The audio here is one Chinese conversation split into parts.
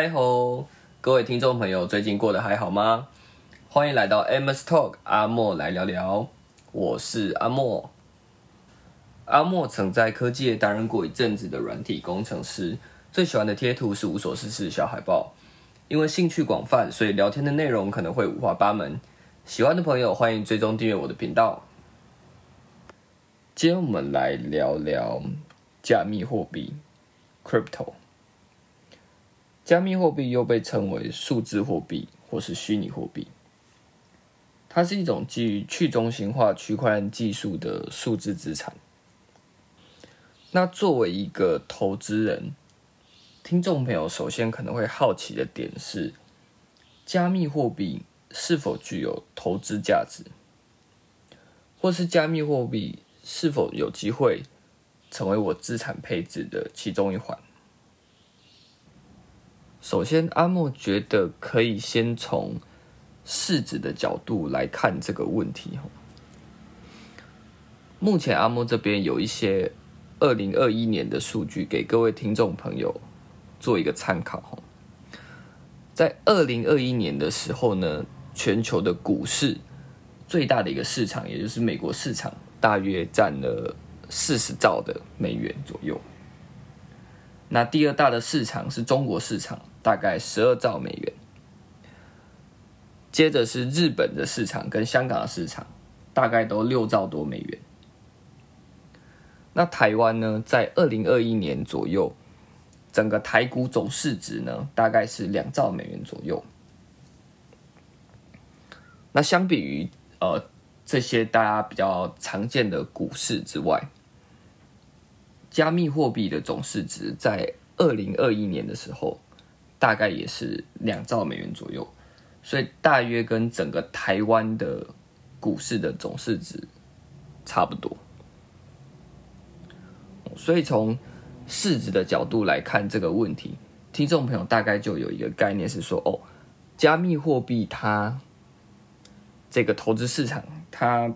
嗨吼，各位听众朋友，最近过得还好吗？欢迎来到 Amos Talk，阿莫来聊聊。我是阿莫。阿莫曾在科技业担任过一阵子的软体工程师，最喜欢的贴图是无所事事小海报。因为兴趣广泛，所以聊天的内容可能会五花八门。喜欢的朋友欢迎追踪订阅我的频道。今天我们来聊聊加密货币 （Crypto）。加密货币又被称为数字货币或是虚拟货币，它是一种基于去中心化区块链技术的数字资产。那作为一个投资人，听众朋友首先可能会好奇的点是：加密货币是否具有投资价值，或是加密货币是否有机会成为我资产配置的其中一环？首先，阿莫觉得可以先从市值的角度来看这个问题。目前阿莫这边有一些二零二一年的数据给各位听众朋友做一个参考。在二零二一年的时候呢，全球的股市最大的一个市场，也就是美国市场，大约占了四十兆的美元左右。那第二大的市场是中国市场，大概十二兆美元。接着是日本的市场跟香港的市场，大概都六兆多美元。那台湾呢，在二零二一年左右，整个台股总市值呢，大概是两兆美元左右。那相比于呃这些大家比较常见的股市之外，加密货币的总市值在二零二一年的时候，大概也是两兆美元左右，所以大约跟整个台湾的股市的总市值差不多。所以从市值的角度来看这个问题，听众朋友大概就有一个概念是说：哦，加密货币它这个投资市场它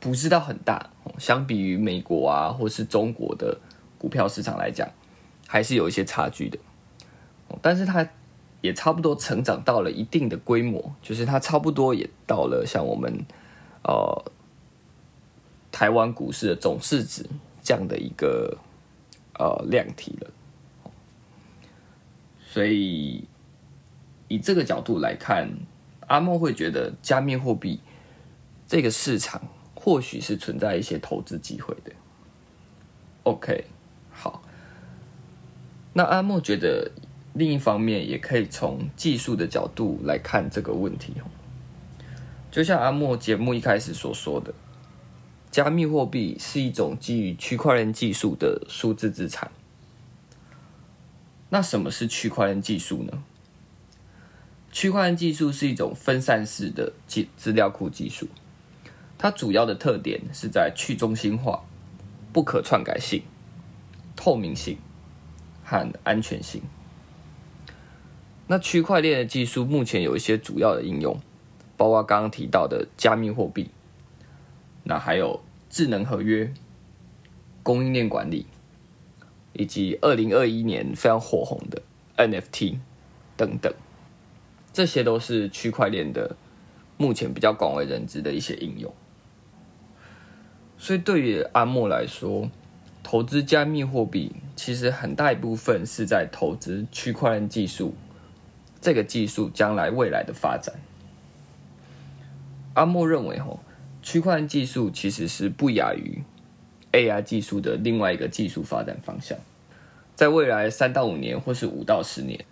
不是到很大，相比于美国啊或是中国的。股票市场来讲，还是有一些差距的，但是它也差不多成长到了一定的规模，就是它差不多也到了像我们呃台湾股市的总市值这样的一个呃量体了。所以以这个角度来看，阿莫会觉得加密货币这个市场或许是存在一些投资机会的。OK。好，那阿莫觉得另一方面也可以从技术的角度来看这个问题就像阿莫节目一开始所说的，加密货币是一种基于区块链技术的数字资产。那什么是区块链技术呢？区块链技术是一种分散式的资资料库技术，它主要的特点是在去中心化、不可篡改性。透明性和安全性。那区块链的技术目前有一些主要的应用，包括刚刚提到的加密货币，那还有智能合约、供应链管理，以及二零二一年非常火红的 NFT 等等，这些都是区块链的目前比较广为人知的一些应用。所以对于阿莫来说，投资加密货币，其实很大一部分是在投资区块链技术，这个技术将来未来的发展。阿莫认为，吼，区块链技术其实是不亚于 AI 技术的另外一个技术发展方向，在未来三到五年或是五到十年，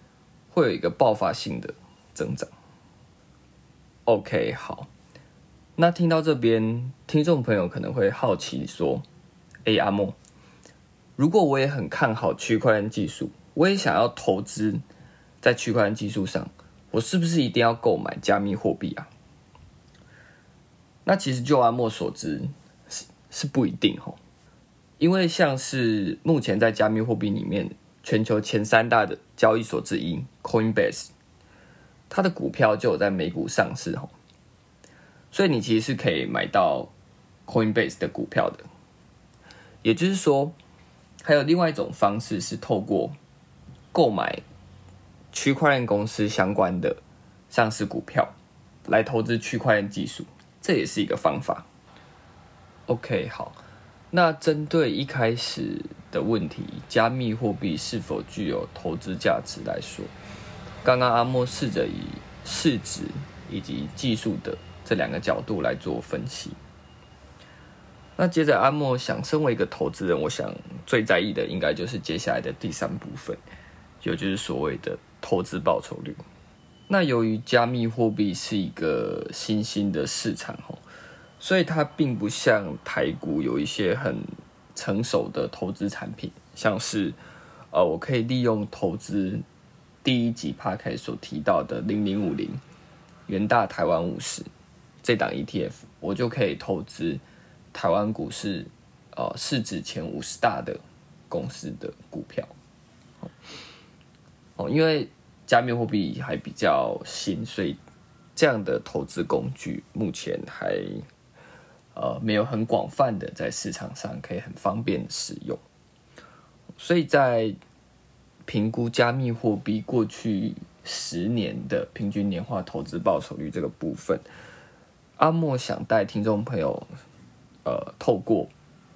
会有一个爆发性的增长。OK，好，那听到这边，听众朋友可能会好奇说：“哎，阿莫。”如果我也很看好区块链技术，我也想要投资在区块链技术上，我是不是一定要购买加密货币啊？那其实就阿莫所知是是不一定哦，因为像是目前在加密货币里面，全球前三大的交易所之一 Coinbase，它的股票就有在美股上市吼，所以你其实是可以买到 Coinbase 的股票的，也就是说。还有另外一种方式是透过购买区块链公司相关的上市股票来投资区块链技术，这也是一个方法。OK，好，那针对一开始的问题，加密货币是否具有投资价值来说，刚刚阿莫试着以市值以及技术的这两个角度来做分析。那接着阿莫想，身为一个投资人，我想最在意的应该就是接下来的第三部分，也就是所谓的投资报酬率。那由于加密货币是一个新兴的市场，吼。所以它并不像台股有一些很成熟的投资产品，像是呃，我可以利用投资第一集 p a r k 所提到的零零五零元大台湾五十这档 ETF，我就可以投资台湾股市呃市值前五十大的公司的股票。哦，因为加密货币还比较新，所以这样的投资工具目前还。呃，没有很广泛的在市场上可以很方便使用，所以在评估加密货币过去十年的平均年化投资报酬率这个部分，阿莫想带听众朋友，呃，透过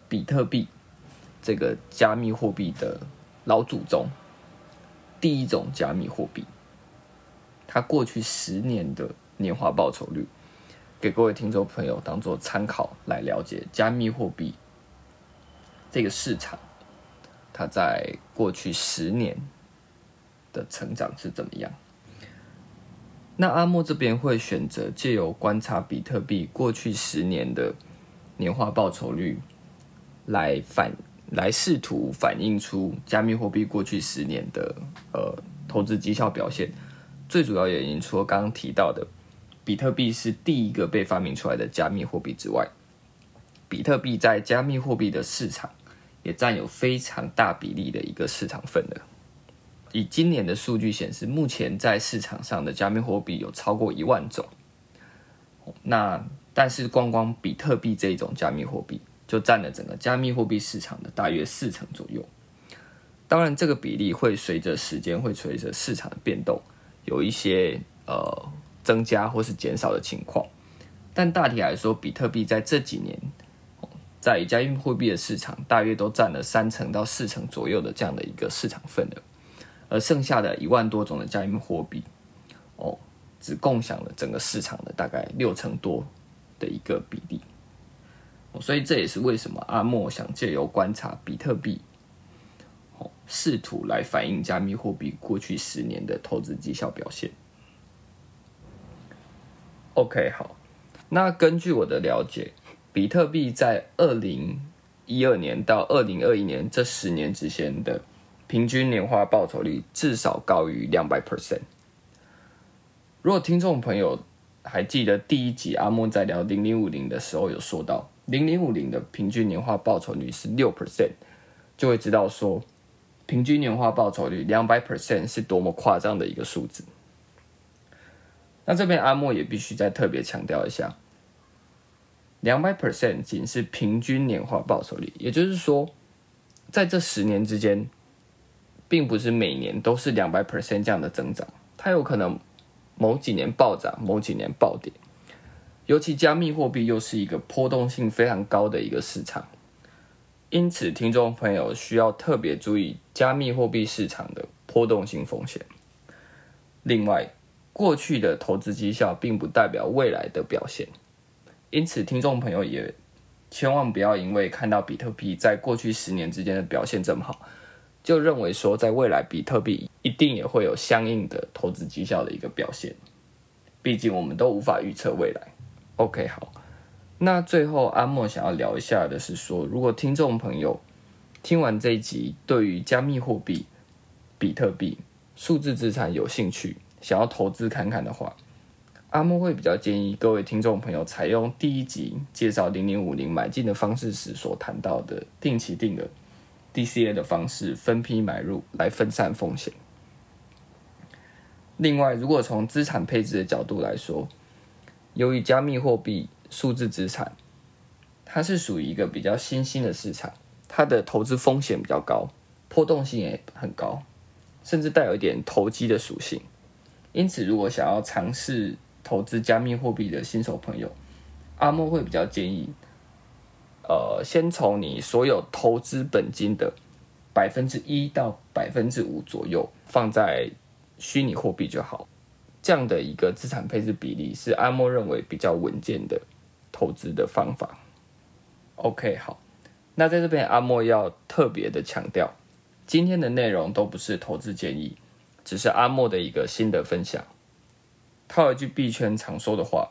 比特币这个加密货币的老祖宗，第一种加密货币，它过去十年的年化报酬率。给各位听众朋友当做参考来了解加密货币这个市场，它在过去十年的成长是怎么样？那阿莫这边会选择借由观察比特币过去十年的年化报酬率，来反来试图反映出加密货币过去十年的呃投资绩效表现。最主要原因，除了刚刚提到的。比特币是第一个被发明出来的加密货币之外，比特币在加密货币的市场也占有非常大比例的一个市场份额。以今年的数据显示，目前在市场上的加密货币有超过一万种。那但是光光比特币这一种加密货币就占了整个加密货币市场的大约四成左右。当然，这个比例会随着时间会随着市场的变动有一些呃。增加或是减少的情况，但大体来说，比特币在这几年在加密货币的市场大约都占了三成到四成左右的这样的一个市场份额，而剩下的一万多种的加密货币，哦，只共享了整个市场的大概六成多的一个比例，所以这也是为什么阿莫想借由观察比特币，哦，试图来反映加密货币过去十年的投资绩效表现。OK，好。那根据我的了解，比特币在二零一二年到二零二一年这十年之间的平均年化报酬率至少高于两百 percent。如果听众朋友还记得第一集阿莫在聊零零五零的时候有说到，零零五零的平均年化报酬率是六 percent，就会知道说平均年化报酬率两百 percent 是多么夸张的一个数字。那这边阿莫也必须再特别强调一下，两百 percent 仅是平均年化报酬率，也就是说，在这十年之间，并不是每年都是两百 percent 这样的增长，它有可能某几年暴涨，某几年暴跌。尤其加密货币又是一个波动性非常高的一个市场，因此听众朋友需要特别注意加密货币市场的波动性风险。另外，过去的投资绩效并不代表未来的表现，因此听众朋友也千万不要因为看到比特币在过去十年之间的表现这么好，就认为说在未来比特币一定也会有相应的投资绩效的一个表现。毕竟我们都无法预测未来。OK，好，那最后阿莫想要聊一下的是说，如果听众朋友听完这一集，对于加密货币、比特币、数字资产有兴趣。想要投资看看的话，阿莫会比较建议各位听众朋友采用第一集介绍零零五零买进的方式时所谈到的定期定额 DCA 的方式，分批买入来分散风险。另外，如果从资产配置的角度来说，由于加密货币、数字资产，它是属于一个比较新兴的市场，它的投资风险比较高，波动性也很高。甚至带有一点投机的属性。因此，如果想要尝试投资加密货币的新手朋友，阿莫会比较建议，呃，先从你所有投资本金的百分之一到百分之五左右放在虚拟货币就好。这样的一个资产配置比例是阿莫认为比较稳健的投资的方法。OK，好，那在这边阿莫要特别的强调，今天的内容都不是投资建议，只是阿莫的一个心得分享。套一句币圈常说的话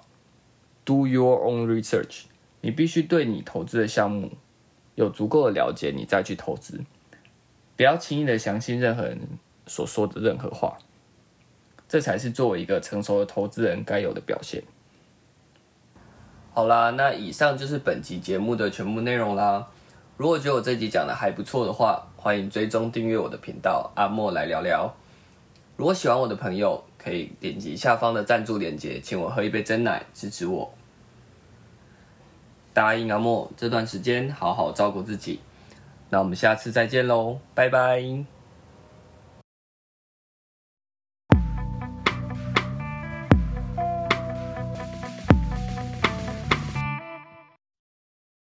：“Do your own research。”你必须对你投资的项目有足够的了解，你再去投资，不要轻易的相信任何人所说的任何话。这才是作为一个成熟的投资人该有的表现。好啦，那以上就是本集节目的全部内容啦。如果觉得我这集讲的还不错的话，欢迎追踪订阅我的频道阿莫来聊聊。如果喜欢我的朋友，可以点击下方的赞助链接，请我喝一杯真奶支持我。答应阿莫这段时间好好照顾自己。那我们下次再见喽，拜拜。